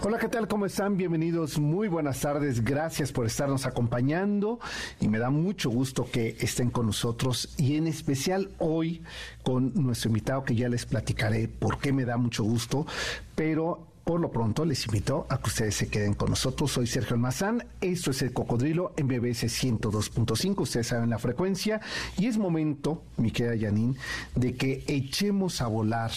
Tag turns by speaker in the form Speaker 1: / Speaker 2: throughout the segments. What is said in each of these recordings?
Speaker 1: Hola, ¿qué tal? ¿Cómo están? Bienvenidos, muy buenas tardes, gracias por estarnos acompañando y me da mucho gusto que estén con nosotros y en especial hoy con nuestro invitado que ya les platicaré por qué me da mucho gusto, pero por lo pronto les invito a que ustedes se queden con nosotros. Soy Sergio Almazán, esto es El Cocodrilo en BBS 102.5, ustedes saben la frecuencia y es momento, mi querida Janine, de que echemos a volar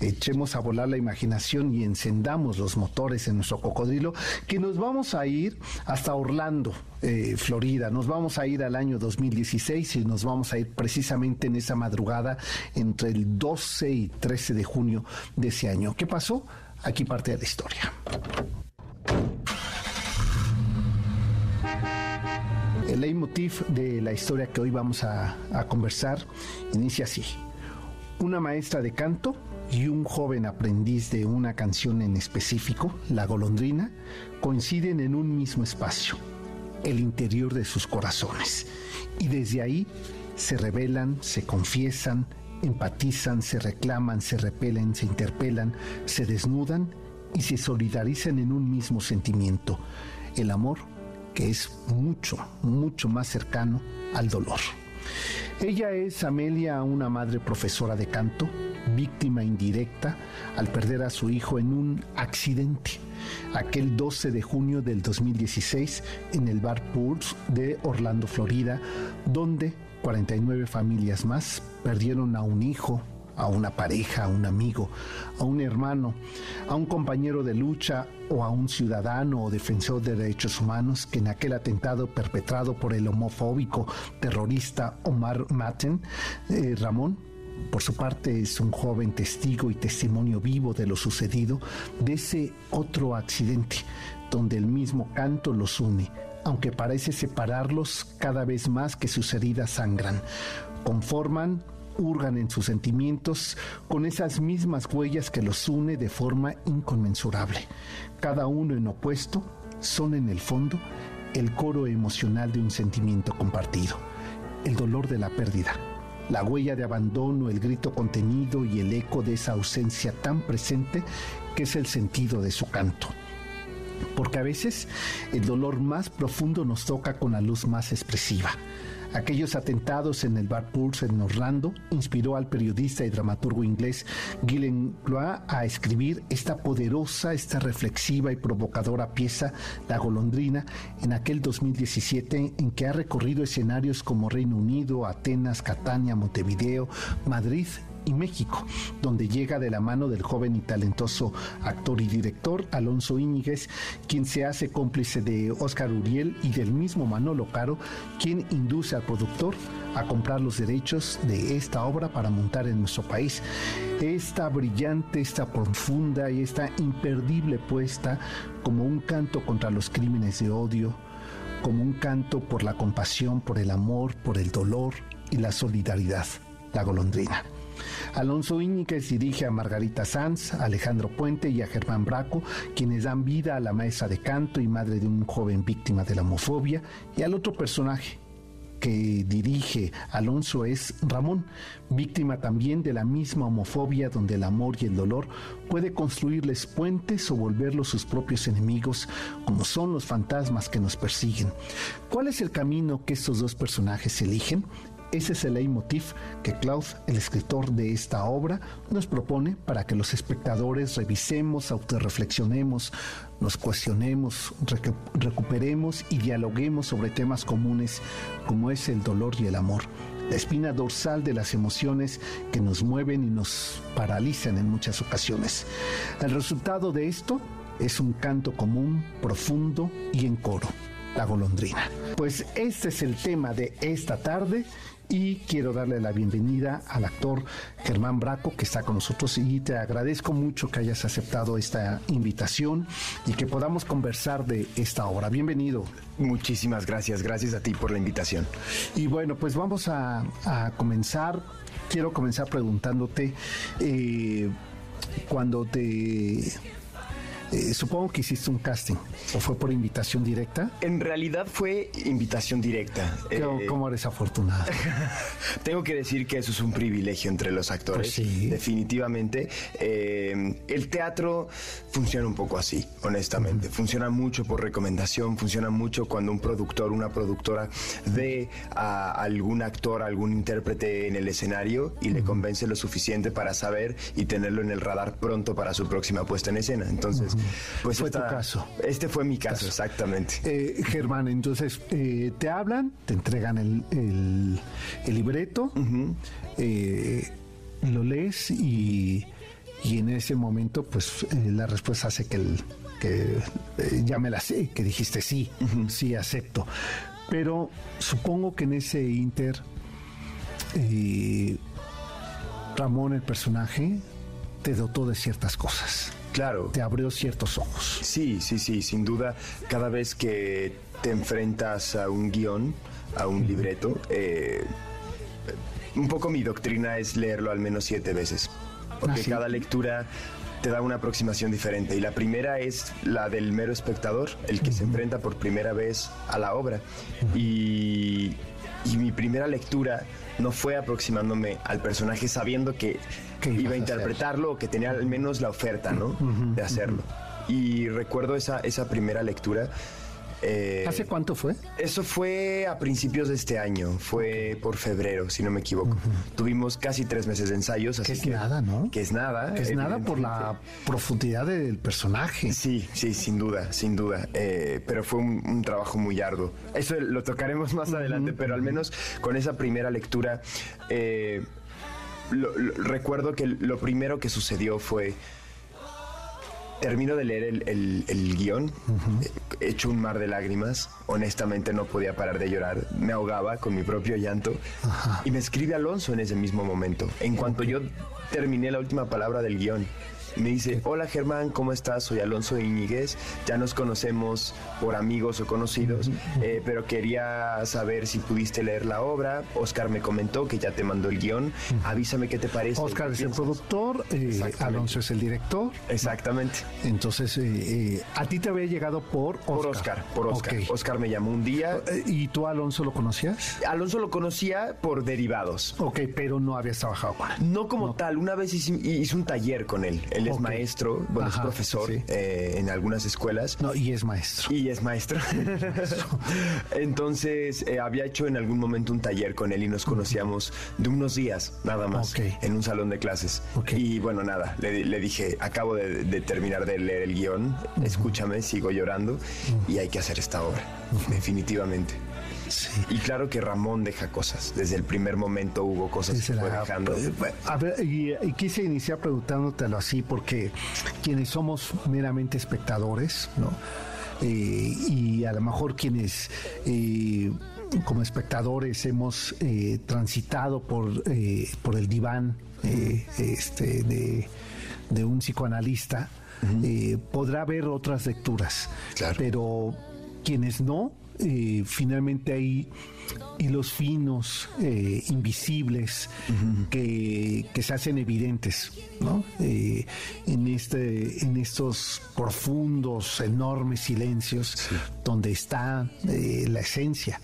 Speaker 1: echemos a volar la imaginación y encendamos los motores en nuestro cocodrilo, que nos vamos a ir hasta Orlando, eh, Florida. Nos vamos a ir al año 2016 y nos vamos a ir precisamente en esa madrugada entre el 12 y 13 de junio de ese año. ¿Qué pasó? Aquí parte de la historia. El leitmotiv de la historia que hoy vamos a, a conversar inicia así. Una maestra de canto y un joven aprendiz de una canción en específico, La golondrina, coinciden en un mismo espacio, el interior de sus corazones. Y desde ahí se revelan, se confiesan, empatizan, se reclaman, se repelen, se interpelan, se desnudan y se solidarizan en un mismo sentimiento, el amor que es mucho, mucho más cercano al dolor. Ella es Amelia, una madre profesora de canto, víctima indirecta al perder a su hijo en un accidente, aquel 12 de junio del 2016 en el bar Pulse de Orlando, Florida, donde 49 familias más perdieron a un hijo, a una pareja, a un amigo, a un hermano, a un compañero de lucha o a un ciudadano o defensor de derechos humanos que en aquel atentado perpetrado por el homofóbico terrorista Omar Maten, eh, Ramón, por su parte es un joven testigo y testimonio vivo de lo sucedido, de ese otro accidente, donde el mismo canto los une, aunque parece separarlos cada vez más que sus heridas sangran. Conforman hurgan en sus sentimientos con esas mismas huellas que los une de forma inconmensurable. Cada uno en opuesto son en el fondo el coro emocional de un sentimiento compartido, el dolor de la pérdida, la huella de abandono, el grito contenido y el eco de esa ausencia tan presente que es el sentido de su canto. Porque a veces el dolor más profundo nos toca con la luz más expresiva Aquellos atentados en el Bar Pulse en Orlando inspiró al periodista y dramaturgo inglés Gillian Clois a escribir esta poderosa, esta reflexiva y provocadora pieza, La Golondrina, en aquel 2017 en que ha recorrido escenarios como Reino Unido, Atenas, Catania, Montevideo, Madrid y México, donde llega de la mano del joven y talentoso actor y director Alonso Íñiguez, quien se hace cómplice de Oscar Uriel y del mismo Manolo Caro, quien induce al productor a comprar los derechos de esta obra para montar en nuestro país. Esta brillante, esta profunda y esta imperdible puesta como un canto contra los crímenes de odio, como un canto por la compasión, por el amor, por el dolor y la solidaridad, la golondrina. Alonso Íñiguez dirige a Margarita Sanz, a Alejandro Puente y a Germán Braco, quienes dan vida a la maestra de canto y madre de un joven víctima de la homofobia, y al otro personaje, que dirige Alonso es Ramón, víctima también de la misma homofobia donde el amor y el dolor puede construirles puentes o volverlos sus propios enemigos, como son los fantasmas que nos persiguen. ¿Cuál es el camino que estos dos personajes eligen? Ese es el leitmotiv que Claude, el escritor de esta obra, nos propone para que los espectadores revisemos, autorreflexionemos, nos cuestionemos, recuperemos y dialoguemos sobre temas comunes como es el dolor y el amor, la espina dorsal de las emociones que nos mueven y nos paralizan en muchas ocasiones. El resultado de esto es un canto común, profundo y en coro la golondrina. Pues este es el tema de esta tarde y quiero darle la bienvenida al actor Germán Braco que está con nosotros y te agradezco mucho que hayas aceptado esta invitación y que podamos conversar de esta obra. Bienvenido.
Speaker 2: Muchísimas gracias, gracias a ti por la invitación.
Speaker 1: Y bueno, pues vamos a, comenzar. Quiero comenzar preguntándote eh, cuando te eh, supongo que hiciste un casting, ¿o fue por invitación directa?
Speaker 2: En realidad fue invitación directa.
Speaker 1: ¿Cómo, eh, eres afortunado?
Speaker 2: tengo que decir que eso es un privilegio entre los actores, pues definitivamente. Eh, el teatro funciona un poco así, honestamente. Funciona mucho por recomendación, funciona mucho cuando un productor, una productora ve a algún actor, algún intérprete en el escenario y le convence lo suficiente para saber y tenerlo en el radar pronto para su próxima puesta en escena. Entonces,
Speaker 1: pues fue tu caso.
Speaker 2: Este fue mi caso, exactamente.
Speaker 1: Eh, Germán, entonces eh, te hablan, te entregan el, libreto, eh, lo lees y, en ese momento, pues la respuesta hace que, el, que ya me la sé, que dijiste sí, sí acepto. Pero supongo que en ese inter, Ramón, el personaje, te dotó de ciertas cosas.
Speaker 2: Claro.
Speaker 1: Te abrió ciertos ojos.
Speaker 2: Sí, sí, sí, sin duda. Cada vez que te enfrentas a un guion, a un libreto, eh, un poco mi doctrina es leerlo al menos siete veces. Porque ah, cada lectura te da una aproximación diferente. Y la primera es la del mero espectador, el que se enfrenta por primera vez a la obra. y, y mi primera lectura no fue aproximándome al personaje sabiendo que iba a interpretarlo o que tenía al menos la oferta, ¿no? de hacerlo. Y recuerdo esa, esa primera lectura.
Speaker 1: Eh, ¿Hace cuánto fue?
Speaker 2: Eso fue a principios de este año, fue por febrero, si no me equivoco. Tuvimos casi tres meses de ensayos.
Speaker 1: Así que es nada, ¿no?
Speaker 2: Que es nada.
Speaker 1: Que es nada por la profundidad del personaje.
Speaker 2: Sí, sí, sin duda, sin duda. Eh, pero fue un, trabajo muy arduo. Eso lo tocaremos más adelante, pero al menos con esa primera lectura, eh, recuerdo que lo primero que sucedió fue termino de leer el, guion, he hecho un mar de lágrimas, honestamente no podía parar de llorar, me ahogaba con mi propio llanto y me escribe Alonso en ese mismo momento, en cuanto yo terminé la última palabra del guion. Me dice, hola Germán, ¿cómo estás? Soy Alonso Iñiguez, ya nos conocemos por amigos o conocidos, eh, pero quería saber si pudiste leer la obra. Oscar me comentó que ya te mandó el guion, avísame qué te parece.
Speaker 1: Oscar es el productor, eh, Alonso es el director.
Speaker 2: Exactamente.
Speaker 1: Entonces, eh, a ti te había llegado por Oscar.
Speaker 2: Por Oscar, por Oscar. Oscar me llamó un día.
Speaker 1: ¿Y tú Alonso lo conocías?
Speaker 2: Alonso lo conocía por derivados.
Speaker 1: Ok, pero no habías trabajado con él.
Speaker 2: No como tal, una vez hice, hice, un taller con él. Él es maestro, bueno, es profesor eh, en algunas escuelas.
Speaker 1: No, y es maestro.
Speaker 2: Y es maestro. Entonces, eh, había hecho en algún momento un taller con él y nos conocíamos de unos días, nada más, en un salón de clases. Y bueno, nada, le, dije, acabo de, terminar de leer el guion, escúchame, sigo llorando y hay que hacer esta obra, definitivamente. Y claro que Ramón deja cosas. Desde el primer momento hubo cosas que fue dejando. Eh,
Speaker 1: a ver, y, quise iniciar preguntándotelo así porque quienes somos meramente espectadores, ¿no? Eh, y a lo mejor quienes eh, como espectadores hemos transitado por, por el diván este, de, un psicoanalista, podrá haber otras lecturas. Pero quienes no, eh, finalmente hay hilos finos, eh, invisibles, que, se hacen evidentes eh, en, este, en estos profundos, enormes silencios donde está la esencia.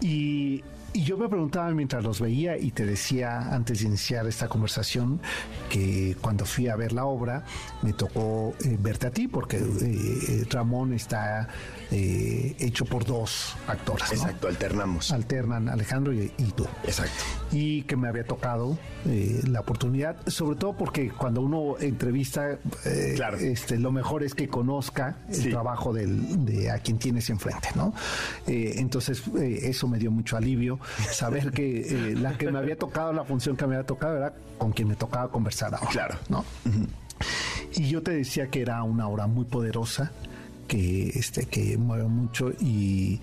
Speaker 1: Y y yo me preguntaba mientras los veía y te decía antes de iniciar esta conversación que cuando fui a ver la obra me tocó eh, verte a ti porque eh, Ramón está eh, hecho por dos actores.
Speaker 2: Exacto, alternamos.
Speaker 1: Alternan Alejandro y, tú.
Speaker 2: Exacto.
Speaker 1: Y que me había tocado la oportunidad, sobre todo porque cuando uno entrevista, este, lo mejor es que conozca el trabajo de a quien tienes enfrente, ¿no? entonces eso me dio mucho alivio saber que eh, la que me había tocado, la función que me había tocado era con quien me tocaba conversar ahora.
Speaker 2: Claro.
Speaker 1: ¿no? Y yo te decía que era una obra muy poderosa, que, este, que mueve mucho y,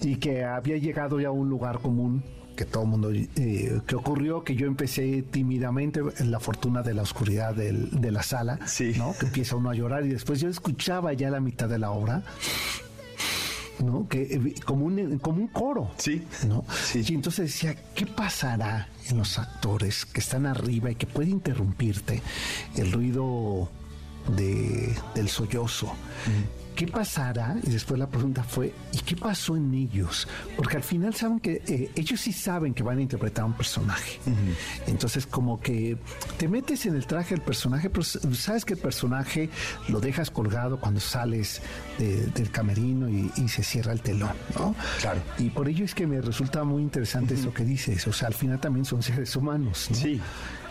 Speaker 1: y que había llegado ya a un lugar común que todo el mundo, eh, que ocurrió que yo empecé tímidamente en la fortuna de la oscuridad de la sala, ¿no? que empieza uno a llorar y después yo escuchaba ya la mitad de la obra ¿no? Que, eh, como, un, como un coro.
Speaker 2: Sí.
Speaker 1: ¿no? Y entonces decía, ¿qué pasará en los actores que están arriba y que puede interrumpirte el ruido de, del sollozo? ¿Qué pasará? Y después la pregunta fue, ¿y qué pasó en ellos? Porque al final saben que eh, ellos sí saben que van a interpretar un personaje. Entonces como que te metes en el traje del personaje, pero sabes que el personaje lo dejas colgado cuando sales del camerino y, se cierra el telón, ¿no?
Speaker 2: Claro.
Speaker 1: Y por ello es que me resulta muy interesante eso que dices. O sea, al final también son seres humanos, ¿no?
Speaker 2: Sí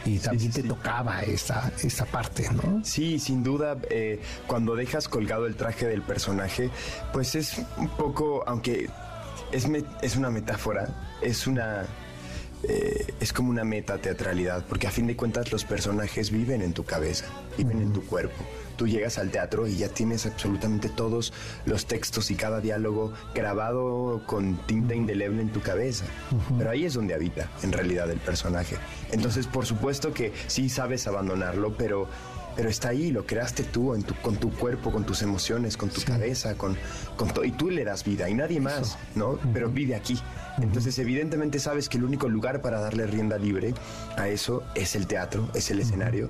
Speaker 1: y también te tocaba esa, esa parte, ¿no?
Speaker 2: Sí, sin duda, eh, cuando dejas colgado el traje del personaje, pues es un poco, aunque es, es una metáfora, es una... Eh, es como una meta teatralidad, porque a fin de cuentas los personajes viven en tu cabeza, viven en tu cuerpo tú llegas al teatro y ya tienes absolutamente todos los textos y cada diálogo grabado con tinta indeleble en tu cabeza. Pero ahí es donde habita, en realidad, el personaje. Entonces, por supuesto que sí sabes abandonarlo, pero pero está ahí, lo creaste tú, en tu, con tu cuerpo, con tus emociones, con tu cabeza, con, con todo, y tú le das vida, y nadie más, ¿no? Pero vive aquí. Entonces, evidentemente sabes que el único lugar para darle rienda libre a eso es el teatro, es el escenario,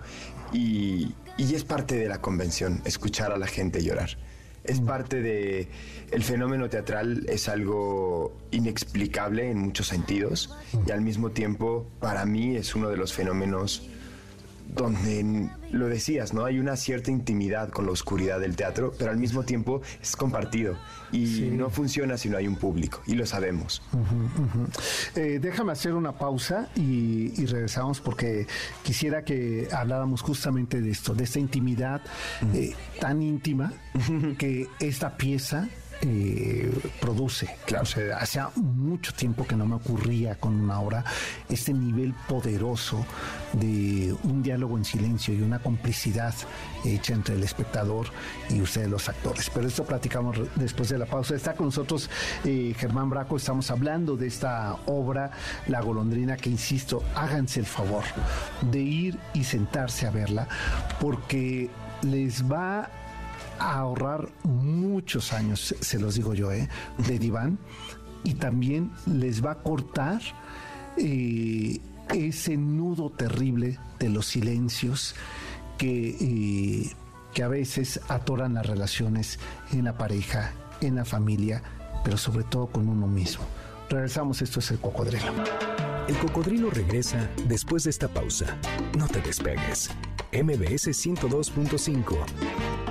Speaker 2: y, y es parte de la convención, escuchar a la gente llorar. Es parte de... El fenómeno teatral es algo inexplicable en muchos sentidos y al mismo tiempo para mí es uno de los fenómenos donde lo decías, ¿no? Hay una cierta intimidad con la oscuridad del teatro, pero al mismo tiempo es compartido. Y no funciona si no hay un público y lo sabemos.
Speaker 1: Eh, déjame hacer una pausa y, regresamos porque quisiera que habláramos justamente de esto, de esta intimidad eh, tan íntima que esta pieza eh, produce.
Speaker 2: Claro.
Speaker 1: O sea, hacía mucho tiempo que no me ocurría con una obra este nivel poderoso de un diálogo en silencio y una complicidad hecha entre el espectador y ustedes los actores. Pero esto platicamos después de la pausa. Está con nosotros eh, Germán Braco, estamos hablando de esta obra, La golondrina, que insisto, háganse el favor de ir y sentarse a verla, porque les va ahorrar muchos años, se los digo yo, ¿eh? de diván y también les va a cortar eh, ese nudo terrible de los silencios que, eh, que a veces atoran las relaciones en la pareja, en la familia, pero sobre todo con uno mismo. Regresamos, esto es el cocodrilo.
Speaker 3: El cocodrilo regresa después de esta pausa. No te despegues. MBS 102.5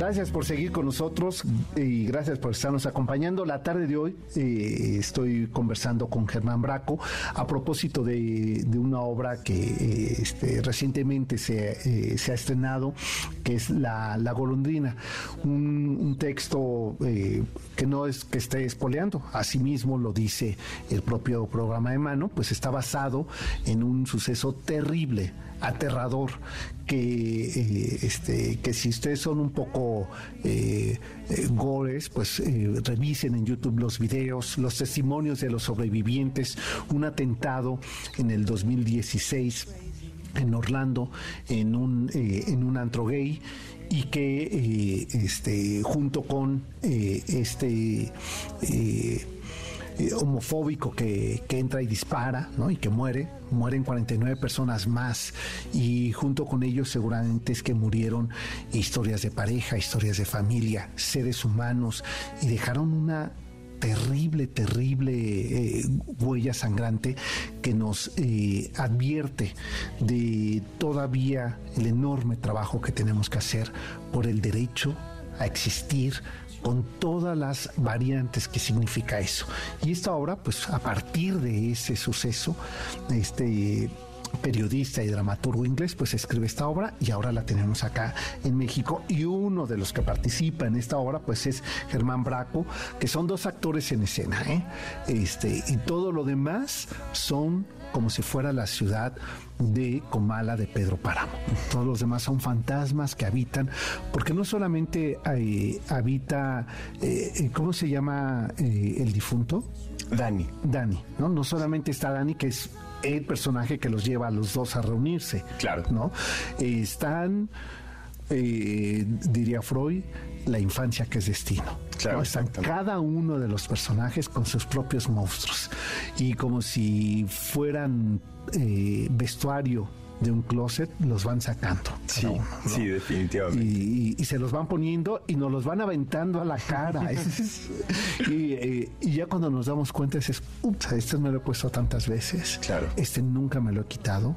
Speaker 1: Gracias por seguir con nosotros y gracias por estarnos acompañando. La tarde de hoy eh, estoy conversando con Germán Braco a propósito de, una obra que eh, este, recientemente se, eh, se, ha estrenado, que es La, Golondrina, un, texto que no es que esté espoleando, asimismo lo dice el propio programa de mano, pues está basado en un suceso terrible aterrador que, eh, este, que si ustedes son un poco eh, eh, gores, pues revisen en YouTube los videos, los testimonios de los sobrevivientes, un atentado en el 2016 en Orlando en un, en un antro gay y que este, junto con este homofóbico que, que, entra y dispara ¿no? y que muere, mueren 49 personas más y junto con ellos seguramente es que murieron historias de pareja, historias de familia, seres humanos y dejaron una terrible, terrible eh, huella sangrante que nos eh, advierte de todavía el enorme trabajo que tenemos que hacer por el derecho a existir con todas las variantes que significa eso. Y esta obra, pues a partir de ese suceso, este periodista y dramaturgo inglés, pues escribe esta obra y ahora la tenemos acá en México. Y uno de los que participa en esta obra, pues es Germán Braco, que son dos actores en escena, ¿eh? Este, y todo lo demás son como si fuera la ciudad de Comala de Pedro Páramo. Todos los demás son fantasmas que habitan, porque no solamente habita, eh, ¿cómo se llama eh, el difunto?
Speaker 2: Dani.
Speaker 1: Dani, ¿no? No solamente está Dani, que es el personaje que los lleva a los dos a reunirse.
Speaker 2: Claro.
Speaker 1: ¿No? están, eh, diría Freud, la infancia que es destino. Claro, Están cada uno de los personajes con sus propios monstruos. Y como si fueran eh, vestuario de un closet, los van sacando.
Speaker 2: Sí, sí, definitivamente.
Speaker 1: Y, se los van poniendo y nos los van aventando a la cara. Eh, y, ya cuando nos damos cuenta, dices, ups, este me lo he puesto tantas veces.
Speaker 2: Claro.
Speaker 1: Este nunca me lo he quitado.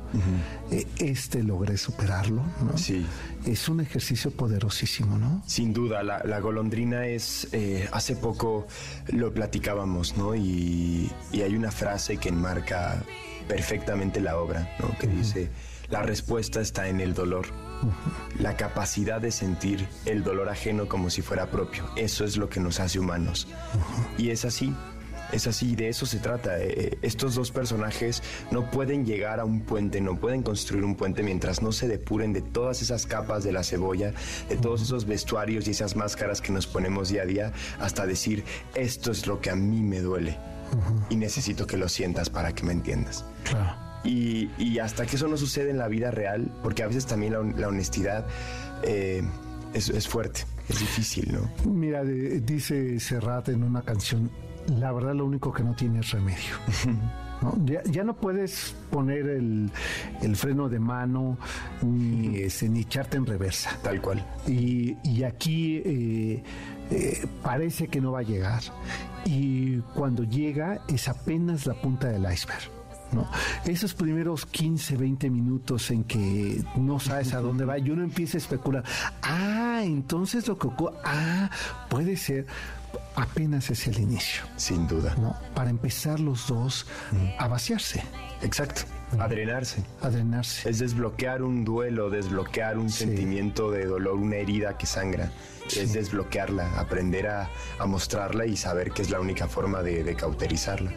Speaker 1: Eh, este logré superarlo. ¿no?
Speaker 2: Sí.
Speaker 1: Es un ejercicio poderosísimo, ¿no?
Speaker 2: Sin duda, la, golondrina es, eh, hace poco lo platicábamos, ¿no? Y, hay una frase que enmarca perfectamente la obra, ¿no? Que dice la respuesta está en el dolor. La capacidad de sentir el dolor ajeno como si fuera propio. Eso es lo que nos hace humanos. Y es así. Es así, de eso se trata. Eh, eh, estos dos personajes no pueden llegar a un puente, no pueden construir un puente mientras no se depuren de todas esas capas de la cebolla, de todos esos vestuarios y esas máscaras que nos ponemos día a día, hasta decir, esto es lo que a mí me duele. Y necesito que lo sientas para que me entiendas.
Speaker 1: Claro.
Speaker 2: Y, hasta que eso no sucede en la vida real, porque a veces también la, honestidad eh, es, fuerte, es difícil, ¿no?
Speaker 1: Mira, dice Serrat en una canción, la verdad lo único que no tiene es remedio. Ya, no puedes poner el, freno de mano ni, este, ni echarte en reversa.
Speaker 2: Tal cual.
Speaker 1: Y, aquí eh, eh, parece que no va a llegar. Y cuando llega es apenas la punta del iceberg. Esos primeros 15, 20 minutos en que no sabes a dónde va y uno empieza a especular, ah, entonces lo que ocurre, ah, puede ser, apenas es el inicio.
Speaker 2: Sin duda.
Speaker 1: ¿no? Para empezar los dos a vaciarse.
Speaker 2: Exacto. A drenarse.
Speaker 1: A drenarse.
Speaker 2: Es desbloquear un duelo, desbloquear un sentimiento de dolor, una herida que sangra es desbloquearla, aprender a, mostrarla y saber que es la única forma de, cauterizarla.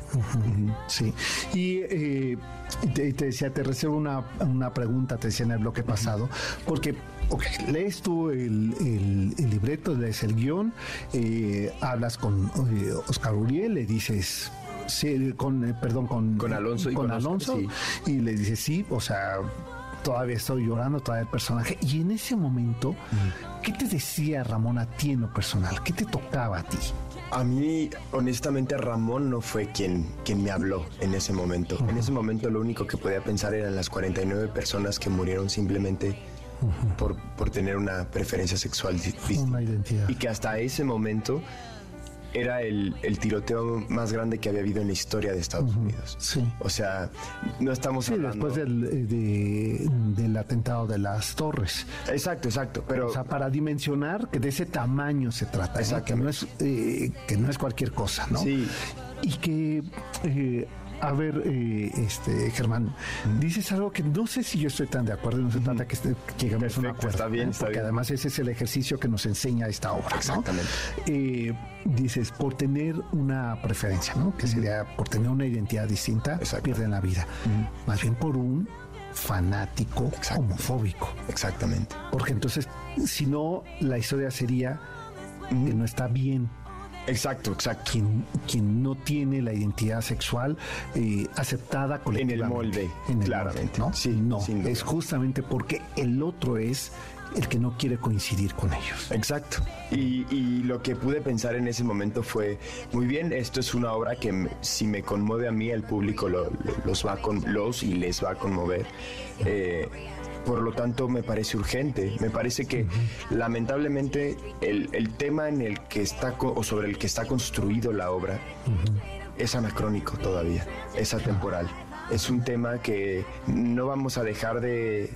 Speaker 1: Sí. Y eh, te, decía, te reservo una, pregunta, te decía en el bloque pasado, porque lees tú el, libreto, lees el guion, eh, hablas con eh, Oscar Uriel, le dices con, perdón, con,
Speaker 2: con Alonso,
Speaker 1: y, con Alonso y le dices sí, o sea, todavía estoy llorando, todavía el personaje. Y en ese momento, ¿qué te decía Ramón a ti en lo personal? ¿Qué te tocaba a ti?
Speaker 2: A mí, honestamente, Ramón no fue quien, quien me habló en ese momento. En ese momento lo único que podía pensar eran las 49 personas que murieron simplemente por, por, tener una preferencia sexual distinta.
Speaker 1: Una identidad.
Speaker 2: Y que hasta ese momento era el, tiroteo más grande que había habido en la historia de Estados Unidos.
Speaker 1: Sí.
Speaker 2: O sea, no estamos hablando...
Speaker 1: después del, del atentado de las torres.
Speaker 2: Exacto, exacto. Pero...
Speaker 1: O sea, para dimensionar que de ese tamaño se trata, que no es, eh, que no es cualquier cosa, ¿no?
Speaker 2: Sí.
Speaker 1: Y que... Eh, a ver, eh, este Germán, dices algo que no sé si yo estoy tan de acuerdo, no se trata que, este, lleguemos a un acuerdo.
Speaker 2: Está bien,
Speaker 1: porque además ese es el ejercicio que nos enseña esta obra.
Speaker 2: Exactamente.
Speaker 1: Eh, dices, por tener una preferencia, ¿no? Que sería por tener una identidad distinta, pierden la vida. Más bien por un fanático homofóbico.
Speaker 2: Exactamente.
Speaker 1: Porque entonces, si no, la historia sería que no está bien
Speaker 2: Exacto, exacto.
Speaker 1: Quien, quien no tiene la identidad sexual eh, aceptada colectivamente.
Speaker 2: En el molde,
Speaker 1: en claramente. ¿no? Sí, no, es justamente porque el otro es el que no quiere coincidir con ellos.
Speaker 2: Exacto. Y, lo que pude pensar en ese momento fue, muy bien, esto es una obra que si me conmueve a mí, el público los va con los y les va a conmover. Eh, por lo tanto me parece urgente. Me parece que lamentablemente el, tema en el que está o sobre el que está construido la obra es anacrónico todavía, es atemporal. Es un tema que no vamos a dejar de,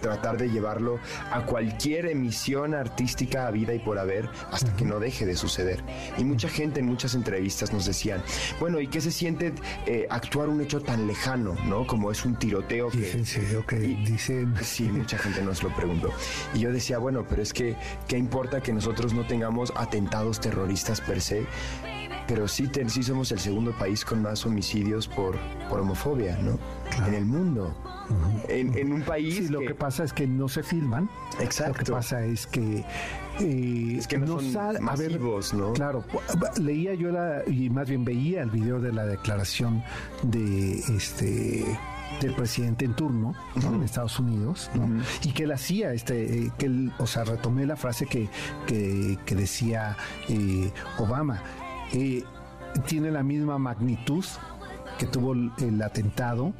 Speaker 2: tratar de llevarlo a cualquier emisión artística a vida y por haber hasta que no deje de suceder. Y mucha gente en muchas entrevistas nos decían, bueno, ¿y qué se siente eh, actuar un hecho tan lejano, ¿no? Como es un tiroteo que...
Speaker 1: que dicen...
Speaker 2: Sí, mucha gente nos lo preguntó. Y yo decía, bueno, pero es que, ¿qué importa que nosotros no tengamos atentados terroristas per se? Pero sí, sí somos el segundo país con más homicidios por, por homofobia, ¿no? En el mundo. en, un país. Sí,
Speaker 1: lo que... pasa es que no se filman.
Speaker 2: Exacto.
Speaker 1: Lo que pasa es que.
Speaker 2: Eh, es que no, son masivos, ¿no?
Speaker 1: Claro, leía yo la, y más bien veía el video de la declaración de este del presidente en turno en Estados Unidos y que él hacía este eh, que él o sea retomé la frase que, que, decía eh, Obama eh, tiene la misma magnitud que tuvo el, atentado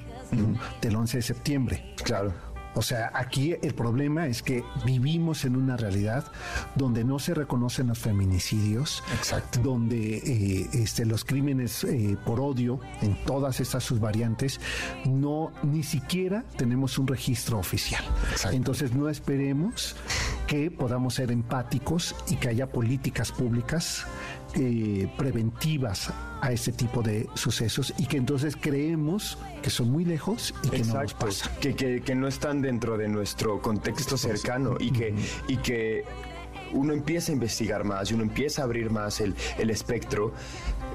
Speaker 1: del 11 de septiembre.
Speaker 2: Claro.
Speaker 1: O sea, aquí el problema es que vivimos en una realidad donde no se reconocen los feminicidios,
Speaker 2: Exacto.
Speaker 1: donde eh, este, los crímenes eh, por odio en todas estas sus variantes, no ni siquiera tenemos un registro oficial. Exacto. Entonces no esperemos que podamos ser empáticos y que haya políticas públicas eh, preventivas a este tipo de sucesos y que entonces creemos que son muy lejos y que no nos pasa.
Speaker 2: Que, que, no están dentro de nuestro contexto cercano y que, y que uno empieza a investigar más y uno empieza a abrir más el, el espectro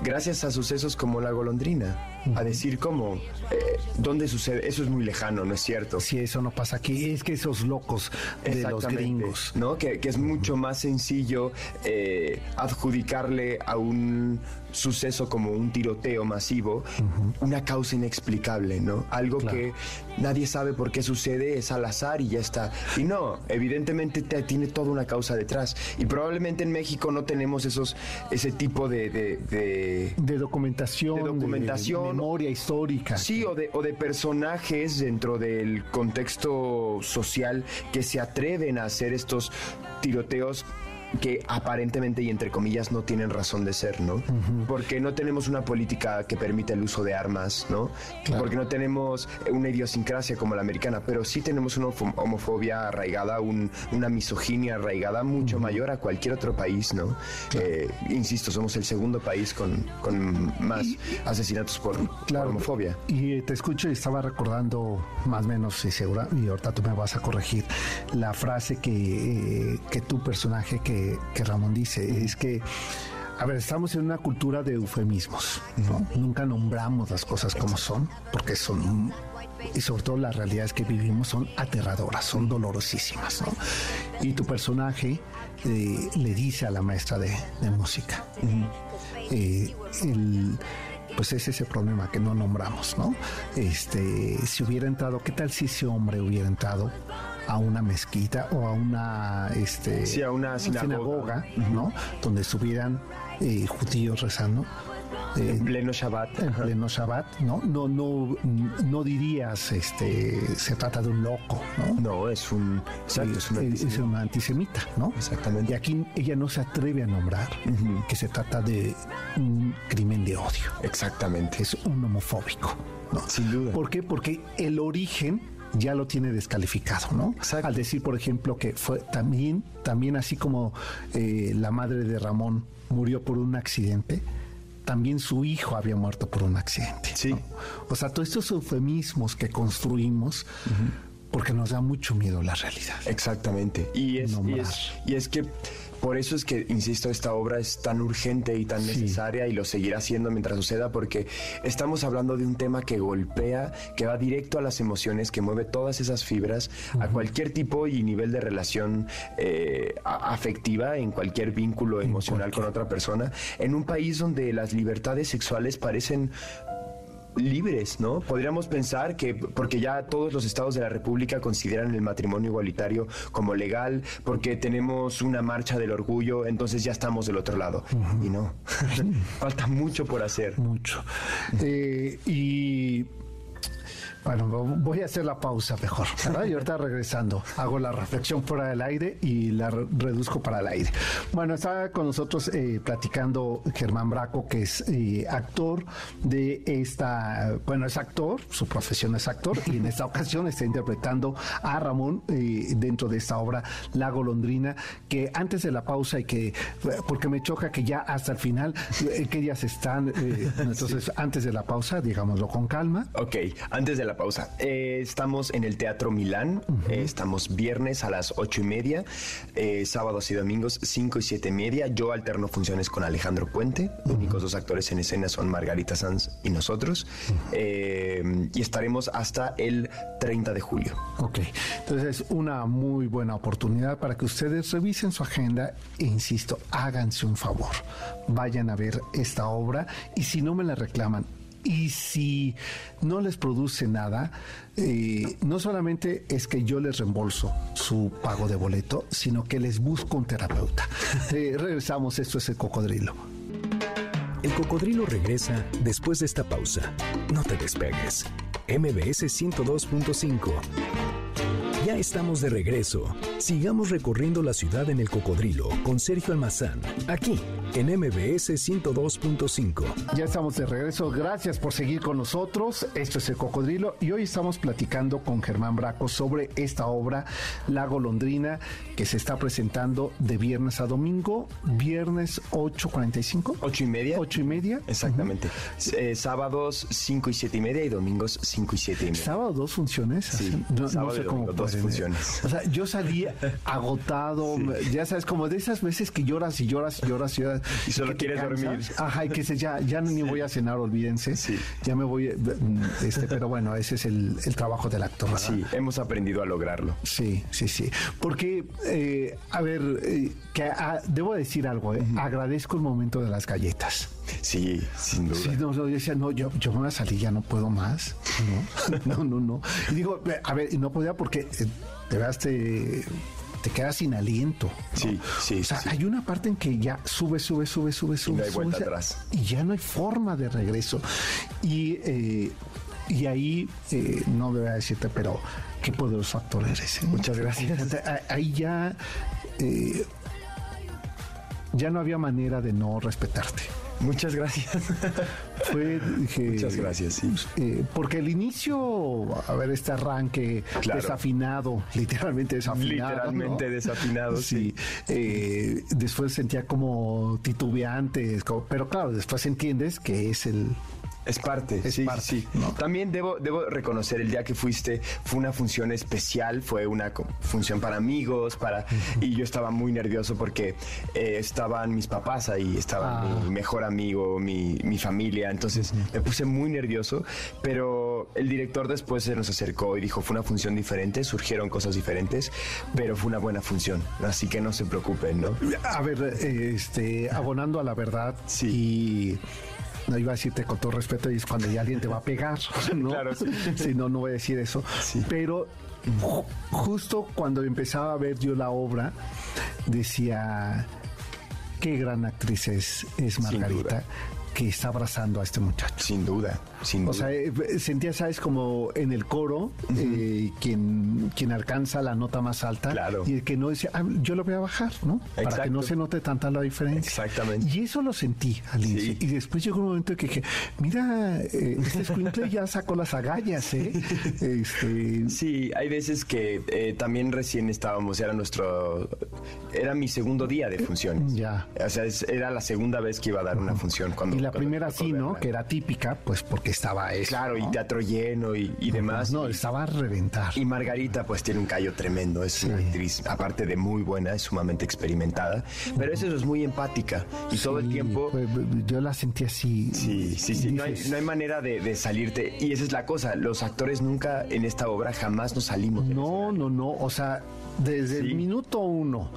Speaker 2: gracias a sucesos como la golondrina, a decir cómo, eh, dónde sucede, eso es muy lejano, ¿no es cierto?
Speaker 1: Si eso no pasa aquí, es que esos locos de los gringos.
Speaker 2: ¿no? Que, es mucho más sencillo eh, adjudicarle a un suceso como un tiroteo masivo, una causa inexplicable, ¿no? Algo que nadie sabe por qué sucede, es al azar y ya está. Y no, evidentemente tiene toda una causa detrás. Y probablemente en México no tenemos esos, ese tipo de...
Speaker 1: De, documentación.
Speaker 2: De documentación.
Speaker 1: Memoria histórica.
Speaker 2: Sí, o de, o de personajes dentro del contexto social que se atreven a hacer estos tiroteos que aparentemente y entre comillas no tienen razón de ser, ¿no? Porque no tenemos una política que permita el uso de armas, ¿no? Porque no tenemos una idiosincrasia como la americana, pero sí tenemos una homofobia arraigada, una misoginia arraigada mucho mayor a cualquier otro país, ¿no? Eh, insisto, somos el segundo país con, más asesinatos por, homofobia.
Speaker 1: Y te escucho y estaba recordando más o menos, y segura, y ahorita tú me vas a corregir, la frase que, eh, que tu personaje que que, Ramón dice, es que a ver, estamos en una cultura de eufemismos, Nunca nombramos las cosas como son, porque son, y sobre todo las realidades que vivimos son aterradoras, son dolorosísimas, Y tu personaje eh, le dice a la maestra de, música, eh, pues es ese problema que no nombramos, ¿no? Este, si hubiera entrado, ¿qué tal si ese hombre hubiera entrado a una mezquita o a una, este,
Speaker 2: sí, a una sinagoga,
Speaker 1: ¿no? Donde estuvieran eh, judíos rezando.
Speaker 2: Eh, en pleno Shabbat.
Speaker 1: En pleno Shabbat, ¿no? No, no, no dirías, este, se trata de un loco, ¿no?
Speaker 2: No, es un,
Speaker 1: es, un antisemita, ¿no?
Speaker 2: Exactamente.
Speaker 1: Y aquí ella no se atreve a nombrar que se trata de un crimen de odio.
Speaker 2: Exactamente.
Speaker 1: Es un homofóbico, ¿no?
Speaker 2: Sin duda.
Speaker 1: ¿Por qué? Porque el origen ya lo tiene descalificado, ¿no? Al decir, por ejemplo, que fue también, también así como eh, la madre de Ramón murió por un accidente, también su hijo había muerto por un accidente.
Speaker 2: Sí.
Speaker 1: O sea, todos estos eufemismos que construimos. Porque nos da mucho miedo la realidad.
Speaker 2: Exactamente. y es, y es que por eso es que, insisto, esta obra es tan urgente y tan necesaria y lo seguirá siendo mientras suceda porque estamos hablando de un tema que golpea, que va directo a las emociones, que mueve todas esas fibras a cualquier tipo y nivel de relación eh, afectiva, en cualquier vínculo emocional con otra persona, en un país donde las libertades sexuales parecen libres, ¿no? Podríamos pensar que, porque ya todos los estados de la República consideran el matrimonio igualitario como legal, porque tenemos una marcha del orgullo, entonces ya estamos del otro lado. Y no, falta mucho por hacer.
Speaker 1: Mucho. Eh, y Bueno, voy a hacer la pausa mejor, ¿verdad? Y ahorita regresando, hago la reflexión fuera del aire y la reduzco para el aire. Bueno, está con nosotros eh, platicando Germán Braco, que es eh, actor de esta, bueno, es actor, su profesión es actor, y en esta ocasión está interpretando a Ramón eh, dentro de esta obra La Golondrina, que antes de la pausa y que, porque me choca que ya hasta el final, ¿qué días están? entonces, antes de la pausa, digámoslo con calma.
Speaker 2: Ok, antes de la pausa. Eh, estamos en el Teatro Milán. Eh, estamos viernes a las ocho y media, eh, sábados y domingos cinco y siete y media. Yo alterno funciones con Alejandro Puente. Los únicos dos actores en escena son Margarita Sanz y nosotros. y estaremos hasta el 30 de julio.
Speaker 1: Ok, entonces es una muy buena oportunidad para que ustedes revisen su agenda e insisto, háganse un favor. Vayan a ver esta obra y si no me la reclaman y si no les produce nada, eh, no solamente es que yo les reembolso su pago de boleto, sino que les busco un terapeuta. Eh, regresamos, esto es el cocodrilo.
Speaker 3: El cocodrilo regresa después de esta pausa. No te despegues. MBS 102.5. Ya estamos de regreso. Sigamos recorriendo la ciudad en el cocodrilo con Sergio Almazán, aquí en MBS 102.5.
Speaker 1: Ya estamos de regreso. Gracias por seguir con nosotros. Esto es El Cocodrilo y hoy estamos platicando con Germán Braco sobre esta obra, La Golondrina, que se está presentando de viernes a domingo, viernes 8.45.
Speaker 2: 8 y media.
Speaker 1: 8 y media.
Speaker 2: Exactamente. Eh, sábados 5 y 7 y media y domingos 5 y 7 y media.
Speaker 1: ¿Sábado dos funciones?
Speaker 2: Sí, no, sé cómo dos funciones.
Speaker 1: O sea, yo salí agotado, ya sabes, como de esas veces que lloras y lloras y lloras y lloras
Speaker 2: y solo quieres dormir.
Speaker 1: Ajá, y que se, ya, ya ni voy a cenar, olvídense. Sí. Ya me voy, este, pero bueno, ese es el, trabajo del actor.
Speaker 2: Sí, hemos aprendido a lograrlo.
Speaker 1: Sí, sí, sí. Porque, eh, a ver, eh, que ah, debo decir algo, eh, agradezco el momento de las galletas.
Speaker 2: Sí, sin duda. Sí,
Speaker 1: no, yo decía, no, yo, yo me voy a salir, ya no puedo más. No, no, no, no. Y digo, a ver, y no podía porque te veaste te quedas sin aliento.
Speaker 2: Sí, sí.
Speaker 1: O sea, hay una parte en que ya sube, sube, sube, sube, sube. Y
Speaker 2: no hay vuelta atrás.
Speaker 1: Y ya no hay forma de regreso. Y, eh, y ahí, eh, no me voy a decirte, pero qué poderoso actor eres.
Speaker 2: ¿eh? Muchas gracias.
Speaker 1: Ahí ya, ya no había manera de no respetarte.
Speaker 2: Muchas gracias.
Speaker 1: Fue,
Speaker 2: Muchas gracias, sí.
Speaker 1: Eh, porque el inicio, a ver, este arranque desafinado, literalmente desafinado.
Speaker 2: Literalmente desafinado, sí.
Speaker 1: Eh, después sentía como titubeantes, pero claro, después entiendes que es el,
Speaker 2: es parte, sí, sí. También debo, debo reconocer, el día que fuiste fue una función especial, fue una función para amigos, para y yo estaba muy nervioso porque eh, estaban mis papás ahí, estaba mi ah. mejor amigo, mi, familia, entonces me puse muy nervioso, pero el director después se nos acercó y dijo, fue una función diferente, surgieron cosas diferentes, pero fue una buena función, así que no se preocupen, ¿no?
Speaker 1: A ver, este, abonando a la verdad, sí no iba a decirte con todo respeto, y es cuando ya alguien te va a pegar, ¿no? Claro, sí. no, no voy a decir eso. Pero justo cuando empezaba a ver yo la obra, decía, qué gran actriz es, es Margarita que está abrazando a este muchacho.
Speaker 2: Sin duda, sin.
Speaker 1: O sea, eh, sentía, ¿sabes? Como en el coro, eh, quien, quien alcanza la nota más alta y el que no dice, ah, yo lo voy a bajar, ¿no? Para que no se note tanta la diferencia.
Speaker 2: Exactamente.
Speaker 1: Y eso lo sentí al inicio. Y después llegó un momento en que dije, mira, eh, este escuincle ya sacó las agallas, ¿eh?
Speaker 2: Este... Sí, hay veces que también recién estábamos, era nuestro, era mi segundo día de funciones.
Speaker 1: Ya.
Speaker 2: O sea, era la segunda vez que iba a dar una función cuando
Speaker 1: la primera sí, ¿no? Que era típica, pues porque estaba eso.
Speaker 2: Claro, y teatro lleno y, demás.
Speaker 1: No, estaba a reventar.
Speaker 2: Y Margarita, pues tiene un callo tremendo. Es una actriz, aparte de muy buena, es sumamente experimentada. Pero eso es muy empática. Y todo el tiempo. Pues,
Speaker 1: yo la sentí así.
Speaker 2: Sí, sí, sí. No hay, manera de, salirte. Y esa es la cosa. Los actores nunca en esta obra jamás nos salimos.
Speaker 1: No, no, no. O sea, desde el minuto uno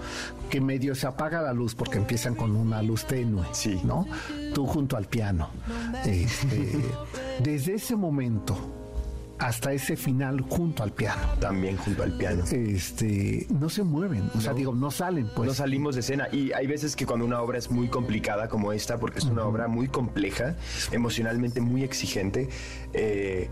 Speaker 1: que medio se apaga la luz porque empiezan con una luz tenue,
Speaker 2: sí.
Speaker 1: ¿no? Tú junto al piano. Este, desde ese momento hasta ese final junto al piano.
Speaker 2: También junto al piano.
Speaker 1: Este, no se mueven, o sea, digo, no salen, pues.
Speaker 2: No salimos de escena y hay veces que cuando una obra es muy complicada como esta, porque es una obra muy compleja, emocionalmente muy exigente, eh,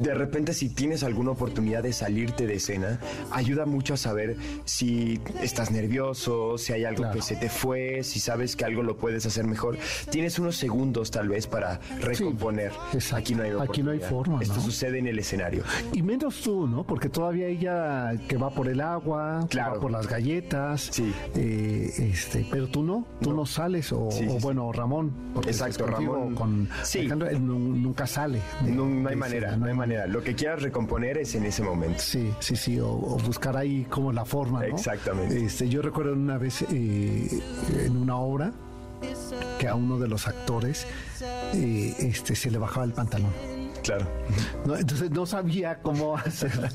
Speaker 2: de repente si tienes alguna oportunidad de salirte de escena, ayuda mucho a saber si estás nervioso, si hay algo que se te fue, si sabes que algo lo puedes hacer mejor. Tienes unos segundos tal vez para recomponer.
Speaker 1: Aquí no hay Aquí no hay forma.
Speaker 2: Esto sucede en el escenario.
Speaker 1: Y menos tú, ¿no? Porque todavía ella que va por el agua, claro. va por las galletas.
Speaker 2: Sí.
Speaker 1: Eh, este, pero tú no, tú no, sales o, bueno, Ramón.
Speaker 2: Exacto, Ramón.
Speaker 1: Con nunca sale.
Speaker 2: no, hay manera no hay manera. Lo que quieras recomponer es en ese momento.
Speaker 1: Sí, sí, sí, o, buscar ahí como la forma. ¿no?
Speaker 2: Exactamente.
Speaker 1: Este, yo recuerdo una vez eh, en una obra que a uno de los actores eh, este, se le bajaba el pantalón.
Speaker 2: Claro.
Speaker 1: entonces no sabía cómo hacerlo.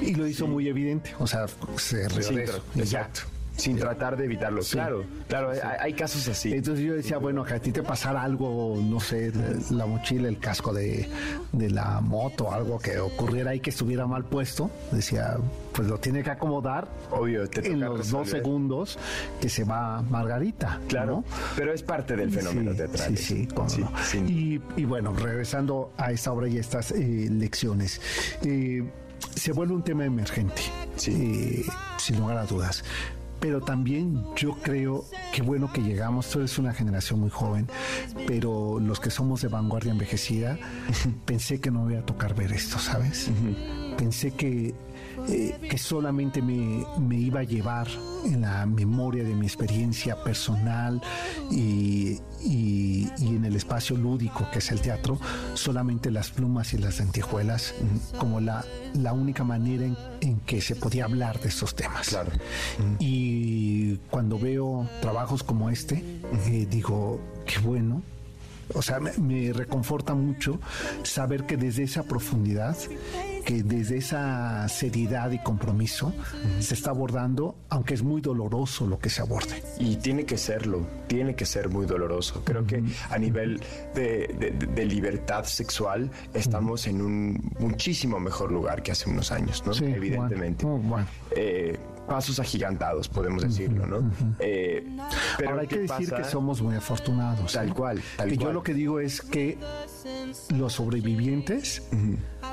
Speaker 1: Y lo hizo muy evidente. O sea, se rió.
Speaker 2: Exacto sin tratar de evitarlo. Claro, claro, hay, casos así.
Speaker 1: Entonces yo decía, bueno, que a ti te pasara algo, no sé, la, mochila, el casco de, la moto, algo que ocurriera ahí que estuviera mal puesto, decía, pues lo tiene que acomodar
Speaker 2: Obvio, te
Speaker 1: en los dos segundos que se va Margarita.
Speaker 2: Claro, pero es parte del fenómeno teatral.
Speaker 1: Sí, sí, y, bueno, regresando a esta obra y estas eh, lecciones. Eh, se vuelve un tema emergente, eh, sin lugar a dudas pero también yo creo que bueno que llegamos, tú eres una generación muy joven, pero los que somos de vanguardia envejecida, pensé que no me iba a tocar ver esto, ¿sabes? Pensé que eh, que solamente me, iba a llevar en la memoria de mi experiencia personal y, en el espacio lúdico que es el teatro, solamente las plumas y las lentejuelas como la, la única manera en, que se podía hablar de estos temas.
Speaker 2: Claro.
Speaker 1: Y cuando veo trabajos como este, eh, digo, qué bueno, o sea, me, reconforta mucho saber que desde esa profundidad que desde esa seriedad y compromiso se está abordando, aunque es muy doloroso lo que se aborde.
Speaker 2: Y tiene que serlo, tiene que ser muy doloroso. Creo que a nivel de, libertad sexual estamos en un muchísimo mejor lugar que hace unos años, ¿no? Evidentemente.
Speaker 1: Bueno,
Speaker 2: eh, pasos agigantados, podemos decirlo, ¿no?
Speaker 1: Eh, pero Ahora hay que decir que somos muy afortunados.
Speaker 2: Tal cual, tal
Speaker 1: que Yo lo que digo es que los sobrevivientes,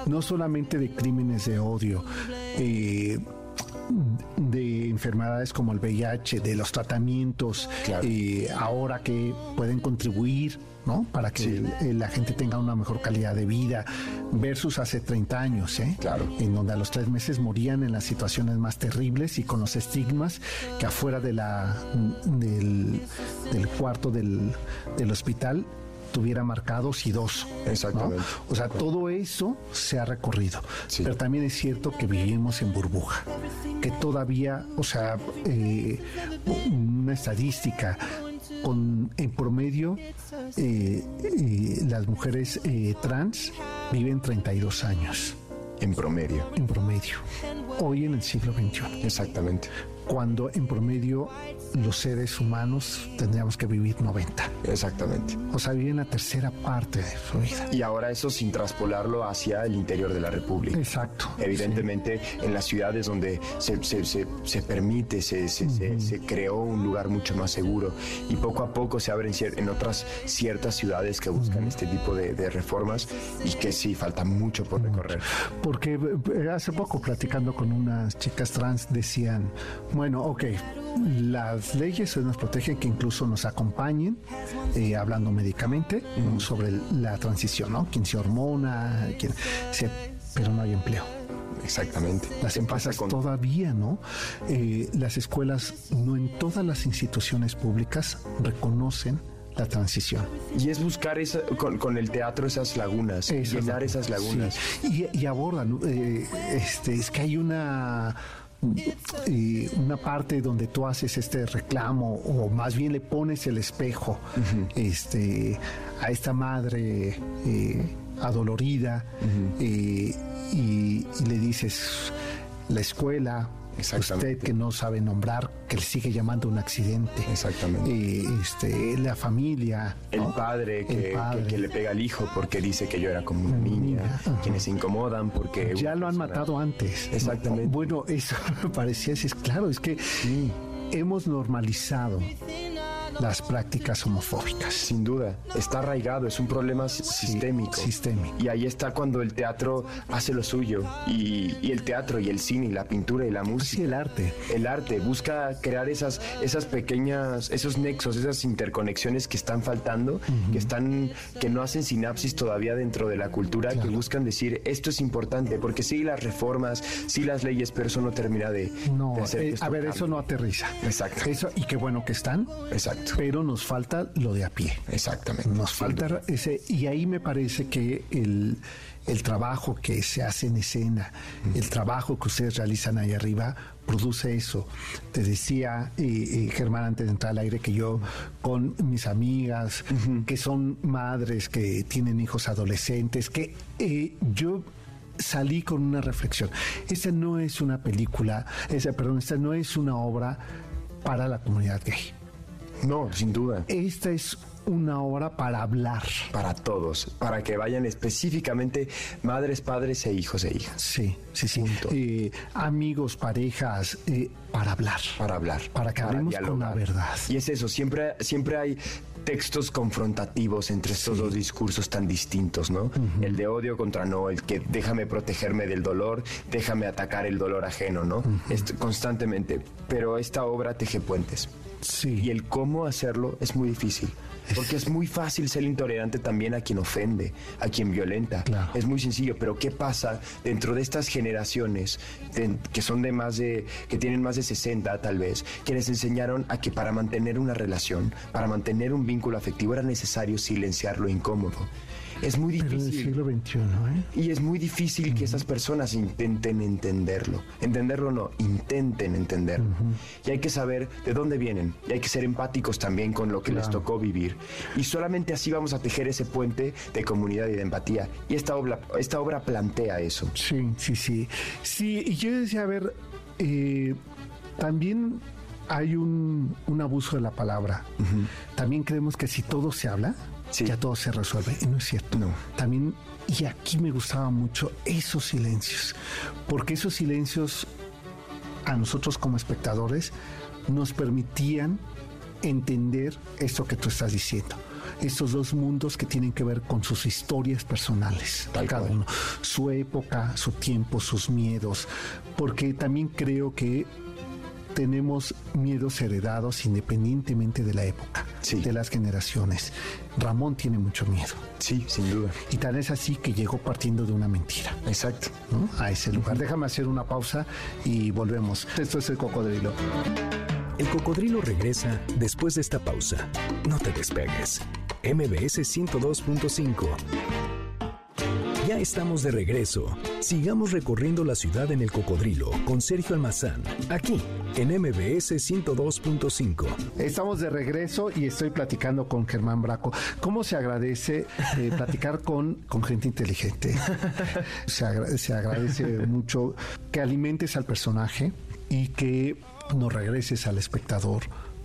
Speaker 1: no solamente de crímenes de odio, eh, de enfermedades como el VIH, de los tratamientos, eh, ahora que pueden contribuir ¿no? Para que la gente tenga una mejor calidad de vida, versus hace 30 años, ¿eh?
Speaker 2: Claro.
Speaker 1: En donde a los tres meses morían en las situaciones más terribles y con los estigmas que afuera de la, del, cuarto del, del hospital tuviera marcados y dos.
Speaker 2: Exactamente.
Speaker 1: O sea, todo eso se ha recorrido. Pero también es cierto que vivimos en burbuja, que todavía, o sea, eh, una estadística con en promedio eh, eh, las mujeres trans viven 32 años.
Speaker 2: En promedio.
Speaker 1: En promedio. Hoy en el siglo XXI.
Speaker 2: Exactamente
Speaker 1: cuando en promedio los seres humanos tendríamos que vivir 90.
Speaker 2: Exactamente.
Speaker 1: O sea, viven la tercera parte de su vida.
Speaker 2: Y ahora eso sin traspolarlo hacia el interior de la República.
Speaker 1: Exacto.
Speaker 2: Evidentemente, en las ciudades donde se, se, permite, se, se, creó un lugar mucho más seguro y poco a poco se abren en otras ciertas ciudades que buscan este tipo de, reformas y que sí, falta mucho por recorrer.
Speaker 1: Porque eh, hace poco platicando con unas chicas trans decían, bueno, ok, las leyes nos protegen que incluso nos acompañen, eh, hablando médicamente, sobre la transición, ¿no? Quien se hormona, quien se, pero no hay empleo.
Speaker 2: Exactamente.
Speaker 1: Las empresas todavía, ¿no? Eh, las escuelas, no en todas las instituciones públicas reconocen la transición.
Speaker 2: Y es buscar esa, con, el teatro esas lagunas, llenar esas lagunas.
Speaker 1: Y, abordan, eh, este, es que hay una una parte donde tú haces este reclamo o más bien le pones el espejo este, a esta madre eh, adolorida eh, y, le dices la escuela Usted que no sabe nombrar, que le sigue llamando un accidente.
Speaker 2: Exactamente.
Speaker 1: Y este, la familia.
Speaker 2: El, padre, que, Que, le pega al hijo porque dice que yo era como una niña. Quienes se incomodan porque...
Speaker 1: Ya lo han matado antes.
Speaker 2: Exactamente.
Speaker 1: Bueno, eso me parecía, es claro, es que hemos normalizado las prácticas homofóbicas.
Speaker 2: Sin duda, está arraigado, es un problema sistémico.
Speaker 1: Sistémico.
Speaker 2: Y ahí está cuando el teatro hace lo suyo. Y, el teatro y el cine y la pintura y la música.
Speaker 1: Sí, el arte.
Speaker 2: El arte busca crear esas, esas pequeñas, esos nexos, esas interconexiones que están faltando, que están, que no hacen sinapsis todavía dentro de la cultura, que buscan decir esto es importante, porque sí las reformas, sí las leyes, pero eso no termina de,
Speaker 1: no,
Speaker 2: hacer
Speaker 1: eh, A ver, eso no aterriza.
Speaker 2: Exacto.
Speaker 1: Eso, y qué bueno que están.
Speaker 2: Exacto.
Speaker 1: Pero nos falta lo de a pie.
Speaker 2: Exactamente.
Speaker 1: Nos falta ese, y ahí me parece que el, trabajo que se hace en escena, el trabajo que ustedes realizan ahí arriba, produce eso. Te decía eh, eh, Germán antes de entrar al aire que yo con mis amigas, que son madres, que tienen hijos adolescentes, que eh, yo salí con una reflexión. Esta no es una película, esa, perdón, esta no es una obra para la comunidad gay.
Speaker 2: No, sin duda.
Speaker 1: Esta es una obra para hablar.
Speaker 2: Para todos, para que vayan específicamente madres, padres e hijos e hijas.
Speaker 1: Sí, sí, sí. Eh, amigos, parejas, eh, para hablar.
Speaker 2: Para hablar.
Speaker 1: Para que hablemos con la verdad.
Speaker 2: Y es eso, siempre, siempre hay textos confrontativos entre estos dos discursos tan distintos, ¿no? El de odio contra no, el que déjame protegerme del dolor, déjame atacar el dolor ajeno, ¿no? constantemente. Pero esta obra teje puentes.
Speaker 1: Sí.
Speaker 2: Y el cómo hacerlo es muy difícil. Porque es muy fácil ser intolerante también a quien ofende, a quien violenta. Es muy sencillo, pero ¿qué pasa dentro de estas generaciones que son de más de, que tienen más de 60 tal vez, quienes enseñaron a que para mantener una relación, para mantener un vínculo afectivo era necesario silenciar lo incómodo? Es muy difícil.
Speaker 1: siglo XXI, ¿eh?
Speaker 2: Y es muy difícil que esas personas intenten entenderlo. Entenderlo no, intenten entenderlo. Y hay que saber de dónde vienen. Y hay que ser empáticos también con lo que les tocó vivir. Y solamente así vamos a tejer ese puente de comunidad y de empatía. Y esta obra, esta obra plantea eso.
Speaker 1: Sí, sí, sí. Sí, y yo decía, a ver, eh, también hay un, abuso de la palabra. También creemos que si todo se habla, ya todo se resuelve. Y no es cierto.
Speaker 2: No.
Speaker 1: También, y aquí me gustaba mucho esos silencios, porque esos silencios a nosotros como espectadores nos permitían entender esto que tú estás diciendo. Estos dos mundos que tienen que ver con sus historias personales, cada uno, su época, su tiempo, sus miedos, porque también creo que tenemos miedos heredados independientemente de la época, de las generaciones. Ramón tiene mucho miedo.
Speaker 2: Sí, sin duda.
Speaker 1: Y tal es así que llegó partiendo de una mentira.
Speaker 2: Exacto.
Speaker 1: A ese lugar. Déjame hacer una pausa y volvemos. Esto es el cocodrilo.
Speaker 3: El cocodrilo regresa después de esta pausa. No te despegues. MBS 102.5 ya estamos de regreso. Sigamos recorriendo la ciudad en el cocodrilo con Sergio Almazán, aquí en MBS 102.5.
Speaker 1: Estamos de regreso y estoy platicando con Germán Braco. ¿Cómo se agradece eh, platicar con, con gente inteligente? Se, se agradece mucho que alimentes al personaje y que nos regreses al espectador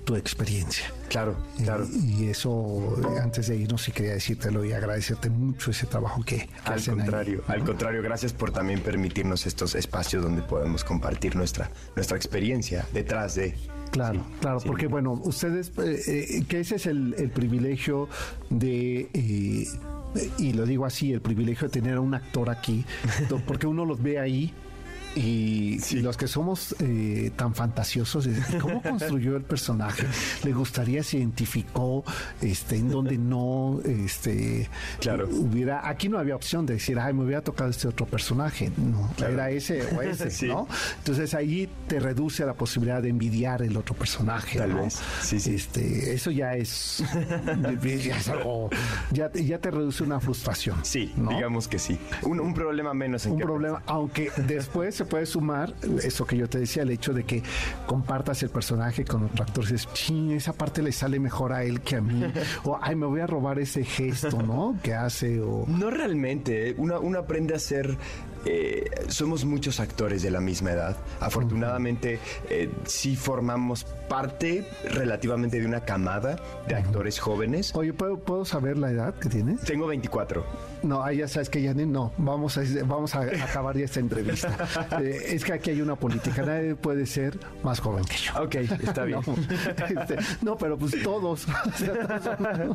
Speaker 1: tu experiencia.
Speaker 2: Claro, claro.
Speaker 1: Y, eso, eh, antes de irnos, sí quería decírtelo y agradecerte mucho ese trabajo que,
Speaker 2: al contrario, al contrario, gracias por también permitirnos estos espacios donde podemos compartir nuestra, nuestra experiencia detrás de.
Speaker 1: Claro, claro, porque bueno, ustedes, eh, eh, que ese es el, el privilegio de y lo digo así, el privilegio de tener a un actor aquí, porque uno los ve ahí y los que somos eh, tan fantasiosos, ¿cómo construyó el personaje? ¿Le gustaría se identificó este, en donde no este,
Speaker 2: claro.
Speaker 1: hubiera... Aquí no había opción de decir, ay, me hubiera tocado este otro personaje. No, era ese o ese, ¿no? Entonces ahí te reduce a la posibilidad de envidiar el otro personaje.
Speaker 2: Tal vez. Sí, sí.
Speaker 1: Este, eso ya es, ya, ya, te reduce una frustración.
Speaker 2: Sí, digamos que sí. Un, problema menos
Speaker 1: en Un problema, aunque después se puede sumar eso que yo te decía, el hecho de que compartas el personaje con otro actor. Dices, esa parte le sale mejor a él que a mí. o, ay, me voy a robar ese gesto, ¿no? Que hace o...
Speaker 2: No realmente. ¿eh? Uno, aprende a ser eh, somos muchos actores de la misma edad. Afortunadamente, eh, sí formamos parte relativamente de una camada de actores jóvenes.
Speaker 1: Oye, ¿puedo, ¿puedo saber la edad que tienes?
Speaker 2: Tengo 24.
Speaker 1: No, ahí ya sabes que ya no, vamos a, vamos a acabar ya esta entrevista. Eh, es que aquí hay una política, nadie puede ser más joven que yo.
Speaker 2: Ok, está bien.
Speaker 1: No, este, no pero pues todos.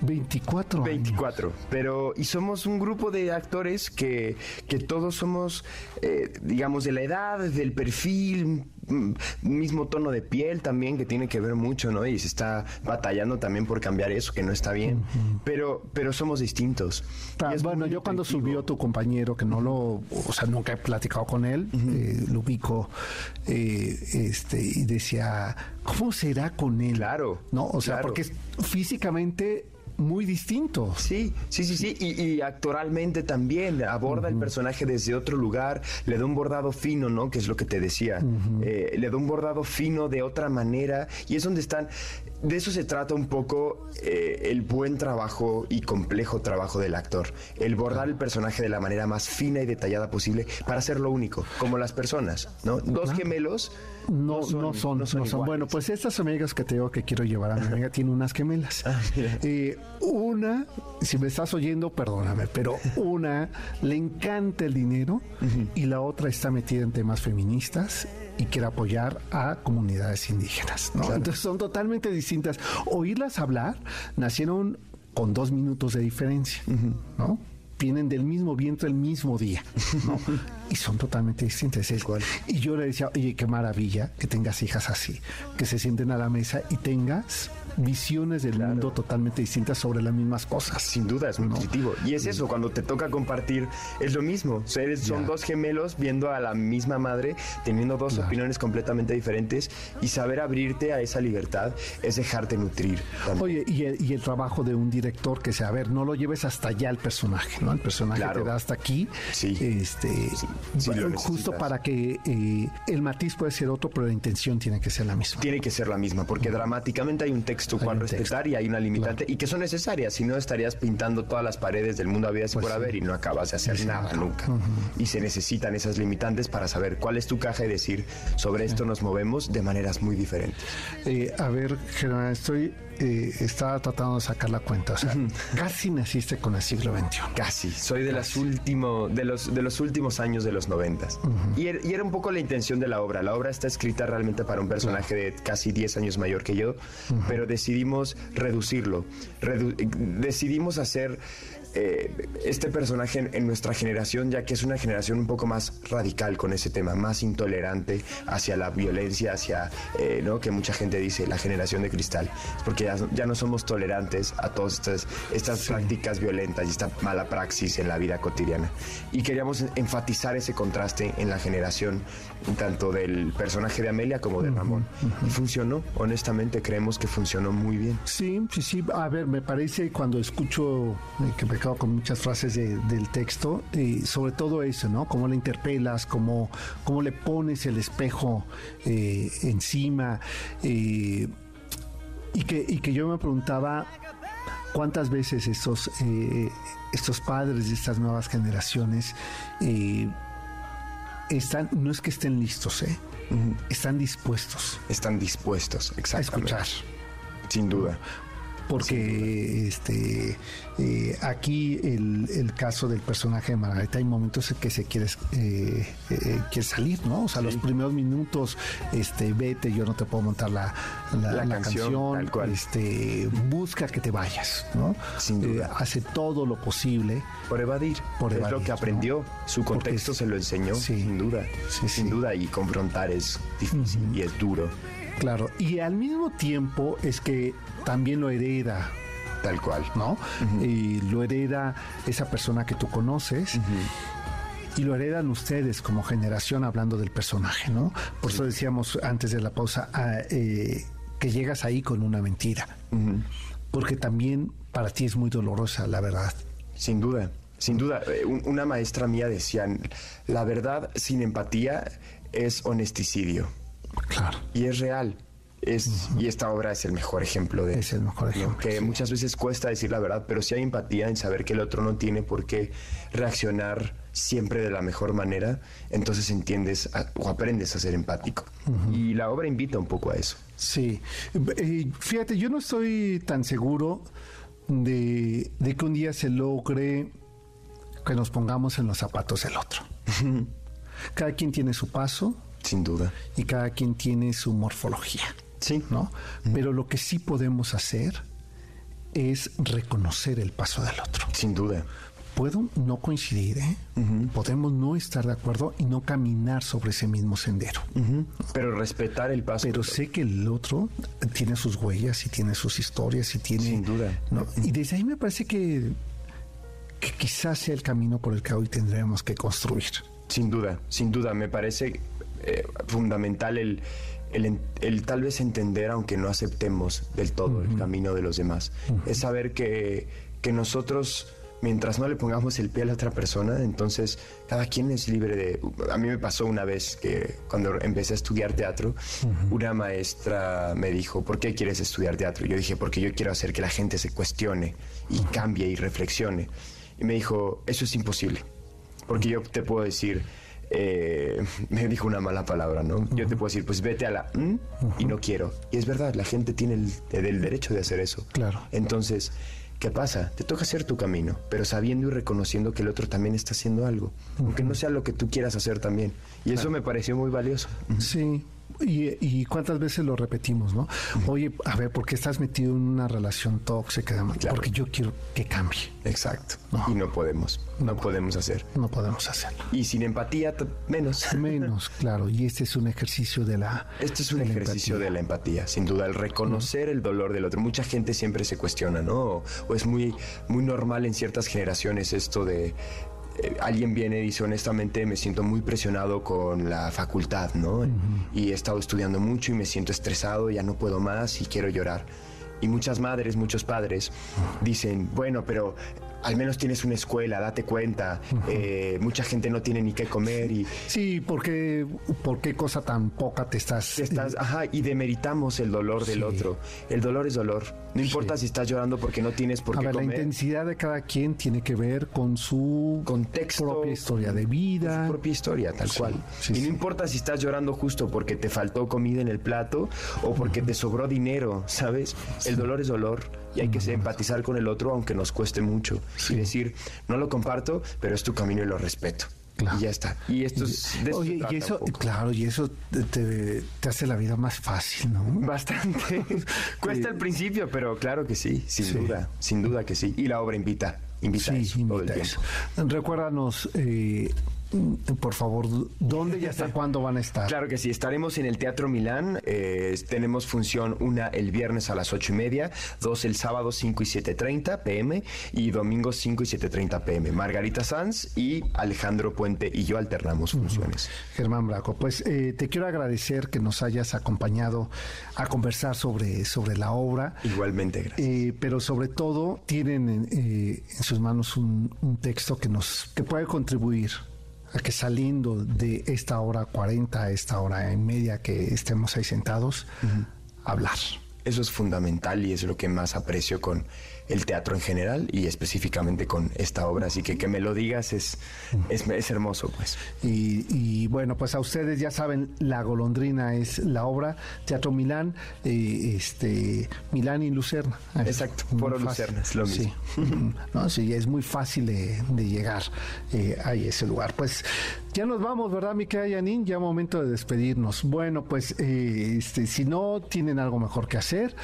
Speaker 1: 24 años.
Speaker 2: 24. Pero, y somos un grupo de actores que, que todos somos, eh, digamos, de la edad, del perfil, mm, mismo tono de piel también, que tiene que ver mucho, ¿no? Y se está batallando también por cambiar eso, que no está bien. Pero, pero somos distintos.
Speaker 1: Ah, bueno, yo cuando subió tu compañero, que no lo, o sea, nunca he platicado con él, eh, lo ubico, eh, este, y decía, ¿cómo será con él?
Speaker 2: Claro.
Speaker 1: No, o sea,
Speaker 2: claro.
Speaker 1: porque es físicamente muy distinto.
Speaker 2: Sí, sí, sí, sí. Y, y actoralmente también aborda el personaje desde otro lugar, le da un bordado fino, ¿no? Que es lo que te decía. Eh, le da un bordado fino de otra manera y es donde están. De eso se trata un poco eh, el buen trabajo y complejo trabajo del actor. El bordar el personaje de la manera más fina y detallada posible para hacerlo único, como las personas, ¿no? Dos gemelos.
Speaker 1: No, no son, no son. Bueno, pues estas amigas que te digo que quiero llevar a mi amiga tiene unas gemelas.
Speaker 2: Ah.
Speaker 1: Eh, una, si me estás oyendo, perdóname, pero una le encanta el dinero y la otra está metida en temas feministas y quiere apoyar a comunidades indígenas. ¿no? Entonces son totalmente distintas. Oírlas hablar, nacieron con dos minutos de diferencia, ¿no? Vienen del mismo viento el mismo día, ¿no? y son totalmente distintas. Es- Y yo le decía, oye, qué maravilla que tengas hijas así, que se sienten a la mesa y tengas visiones del mundo totalmente distintas sobre las mismas cosas.
Speaker 2: Sin duda, es muy positivo. Y es eso, cuando te toca compartir, es lo mismo. O sea, eres- son dos gemelos viendo a la misma madre, teniendo dos
Speaker 1: Claro.
Speaker 2: opiniones completamente diferentes y saber abrirte a esa libertad es dejarte nutrir. también.
Speaker 1: Oye, y el, y el trabajo de un director que sea, a ver, no lo lleves hasta allá el personaje, ¿no? El personaje
Speaker 2: Claro.
Speaker 1: te da hasta aquí.
Speaker 2: Sí.
Speaker 1: Este,
Speaker 2: sí
Speaker 1: bueno, justo para que eh, el matiz puede ser otro, pero la intención tiene que ser la misma.
Speaker 2: Tiene que ser la misma, porque dramáticamente hay un texto cual
Speaker 1: un
Speaker 2: respetar
Speaker 1: texto,
Speaker 2: y hay una limitante y que son necesarias, si no estarías pintando todas las paredes del mundo a vida y
Speaker 1: Pues
Speaker 2: por
Speaker 1: sí.
Speaker 2: haber y no acabas de hacer nada nunca. Y se necesitan esas limitantes para saber cuál es tu caja y decir, sobre esto nos movemos de maneras muy diferentes.
Speaker 1: Eh, a ver, Germán, estoy, eh, estaba tratando de sacar la cuenta. O sea, casi naciste con el siglo XXI.
Speaker 2: Casi, soy de los últimos de los de los últimos años de los noventas. y, er- y era un poco la intención de la obra. La obra está escrita realmente para un personaje de casi 10 años mayor que yo, pero decidimos reducirlo. Redu- eh, decidimos hacer eh, este personaje en, en nuestra generación, ya que es una generación un poco más radical con ese tema, más intolerante hacia la violencia, hacia, eh, ¿no? Que mucha gente dice la generación de cristal. Es porque ya, ya no somos tolerantes a todas estas, estas prácticas violentas y esta mala praxis en la vida cotidiana. Y queríamos enfatizar ese contraste en la generación, tanto del personaje de Amelia como de Ramón. Y funcionó, honestamente, creemos que funcionó muy bien.
Speaker 1: Sí, sí, sí. A ver, me parece cuando escucho eh, que me quedo con muchas frases de- del texto, eh, sobre todo eso, ¿no? Cómo le interpelas, cómo, cómo le pones el espejo eh, encima. y, que, y que yo me preguntaba cuántas veces estos, estos padres de estas nuevas generaciones están, no es que estén listos, ¿eh? están dispuestos
Speaker 2: Están dispuestos,
Speaker 1: a
Speaker 2: exactamente.
Speaker 1: escuchar.
Speaker 2: Sin duda.
Speaker 1: Porque este eh, aquí el, el caso del personaje de Margarita hay momentos en que se quiere eh, eh, quiere salir no o sea los primeros minutos este vete yo no te puedo montar la, la,
Speaker 2: La
Speaker 1: la
Speaker 2: canción,
Speaker 1: canción,
Speaker 2: tal cual.
Speaker 1: este busca que te vayas no
Speaker 2: Sin duda.
Speaker 1: Eh, hace todo lo posible
Speaker 2: Por evadir.
Speaker 1: Por
Speaker 2: es
Speaker 1: evadir,
Speaker 2: lo que aprendió. Su contexto
Speaker 1: es-
Speaker 2: se lo enseñó,
Speaker 1: sí.
Speaker 2: sin duda.
Speaker 1: Sí,
Speaker 2: sin duda. Y confrontar es difícil y es duro.
Speaker 1: Claro y al mismo tiempo es que también lo hereda
Speaker 2: Tal cual.
Speaker 1: ¿no? Y lo hereda esa persona que tú conoces. Y lo heredan ustedes como generación hablando del personaje, ¿no? Por eso decíamos antes de la pausa ah, eh, que llegas ahí con una mentira. Porque también para ti es muy dolorosa, la verdad.
Speaker 2: Sin duda. Sin duda. Eh, un- una maestra mía decía, la verdad sin empatía es honesticidio.
Speaker 1: Claro.
Speaker 2: Y es real. Es, Y esta obra es el mejor ejemplo de
Speaker 1: Es el mejor ejemplo.
Speaker 2: Que muchas veces cuesta decir la verdad, pero si hay empatía en saber que el otro no tiene por qué reaccionar siempre de la mejor manera, entonces entiendes o aprendes a ser empático. Y la obra invita un poco a eso.
Speaker 1: Sí. Eh, fíjate, yo no estoy tan seguro de, de que un día se logre que nos pongamos en los zapatos del otro. Cada quien tiene su paso.
Speaker 2: Sin duda.
Speaker 1: Y cada quien tiene su morfología.
Speaker 2: Sí.
Speaker 1: ¿No? Pero lo que sí podemos hacer es reconocer el paso del otro.
Speaker 2: Sin duda.
Speaker 1: Puedo no coincidir, ¿eh? Podemos no estar de acuerdo y no caminar sobre ese mismo sendero.
Speaker 2: Pero respetar el paso.
Speaker 1: Pero sé que el otro tiene sus huellas y tiene sus historias y tiene...
Speaker 2: Sin duda.
Speaker 1: Y desde ahí me parece que, que quizás sea el camino por el que hoy tendremos que construir.
Speaker 2: Sin duda, sin duda. Me parece eh, fundamental el, el, tal vez entender, aunque no aceptemos del todo el camino de los demás. Es saber que, que nosotros mientras no le pongamos el pie a la otra persona, entonces cada quien es libre de... A mí me pasó una vez que cuando empecé a estudiar teatro, una maestra me dijo, ¿por qué quieres estudiar teatro? Yo dije, porque yo quiero hacer que la gente se cuestione y cambie y reflexione. Y me dijo, eso es imposible, porque yo te puedo decir... Eh, me dijo una mala palabra, ¿no? Yo te puedo decir, pues vete a la y no quiero. Y es verdad, la gente tiene el, el derecho de hacer eso.
Speaker 1: Claro.
Speaker 2: Entonces, ¿Qué pasa? Te toca hacer tu camino, pero sabiendo y reconociendo que el otro también está haciendo algo, aunque no sea lo que tú quieras hacer también. Y eso me pareció muy valioso.
Speaker 1: Sí, y, cuántas veces lo repetimos, ¿no? Oye, a ver, ¿por qué estás metido en una relación tóxica? Porque yo quiero que cambie.
Speaker 2: Exacto. Y no podemos. No, podemos hacer.
Speaker 1: No podemos hacerlo.
Speaker 2: Y sin empatía, menos.
Speaker 1: Menos, claro. Y este es un ejercicio de la.
Speaker 2: Este es un ejercicio de la empatía, sin duda. El reconocer el dolor del otro. Mucha gente siempre se cuestiona, ¿no? O es muy, muy normal en ciertas generaciones esto de eh, alguien viene y dice honestamente me siento muy presionado con la facultad, ¿no? Y he estado estudiando mucho y me siento estresado, ya no puedo más y quiero llorar. Y muchas madres, muchos padres dicen, bueno, pero al menos tienes una escuela, date cuenta. Eh, mucha gente no tiene ni qué comer y...
Speaker 1: Sí, porque por qué cosa tan poca te estás...
Speaker 2: estás ajá, y demeritamos el dolor del otro. El dolor es dolor. No importa si estás llorando porque no tienes por qué
Speaker 1: ver,
Speaker 2: comer.
Speaker 1: La intensidad de cada quien tiene que ver con su
Speaker 2: contexto,
Speaker 1: propia historia de vida.
Speaker 2: Su propia historia, tal cual. y no importa si estás llorando justo porque te faltó comida en el plato o porque te sobró dinero, ¿sabes? El dolor es dolor y hay que empatizar con el otro aunque nos cueste mucho y decir, no lo comparto, pero es tu camino y lo respeto. Y ya está. Y esto es.
Speaker 1: Oye, y eso, claro, y eso te, hace la vida más fácil, ¿no?
Speaker 2: Bastante. Cuesta al principio, pero claro que sí, sin duda, sin duda que sí. Y la obra invita, invita a eso todo el tiempo.
Speaker 1: Recuérdanos, eh, por favor, ¿dónde y hasta cuándo van a estar?
Speaker 2: Claro que sí, estaremos en el Teatro Milán. Eh, tenemos función una el viernes a las ocho y media, dos el sábado 5 y 7.30 pm y domingo 5 y 7.30 pm. Margarita Sanz y Alejandro Puente y yo alternamos funciones.
Speaker 1: Germán Braco, pues eh, te quiero agradecer que nos hayas acompañado a conversar sobre, sobre la obra.
Speaker 2: Igualmente, gracias.
Speaker 1: Eh, pero sobre todo tienen en, sus manos un, un texto que nos que puede contribuir a que saliendo de esta hora 40 a esta hora y media que estemos ahí sentados, hablar.
Speaker 2: Eso es fundamental y es lo que más aprecio con el teatro en general y específicamente con esta obra. Así que que me lo digas es, es, hermoso, pues.
Speaker 1: Y, bueno, pues a ustedes ya saben, La Golondrina es la obra, Teatro Milán, eh, este, Milán y Lucerna.
Speaker 2: Exacto, por Lucerna, es lo mismo.
Speaker 1: Sí, no, sí es muy fácil de, llegar eh, a ese lugar. Pues ya nos vamos, ¿verdad, mi querida Janine? Ya momento de despedirnos. Bueno, pues eh, este, si no tienen algo mejor que hacer,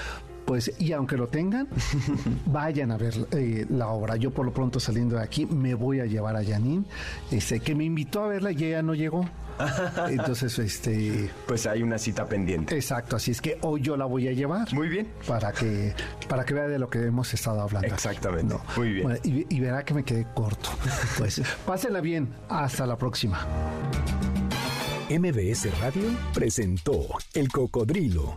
Speaker 1: pues y aunque lo tengan, vayan a ver eh, la obra. Yo por lo pronto saliendo de aquí me voy a llevar a Janine, este, que me invitó a verla y ella no llegó. Entonces, este.
Speaker 2: Pues hay una cita pendiente.
Speaker 1: Exacto, así es que hoy yo la voy a llevar.
Speaker 2: Muy bien.
Speaker 1: Para que, para que vea de lo que hemos estado hablando.
Speaker 2: Exactamente. Muy bien.
Speaker 1: y, y, verá que me quedé corto. Pues pásenla bien. Hasta la próxima.
Speaker 3: MBS Radio presentó El Cocodrilo.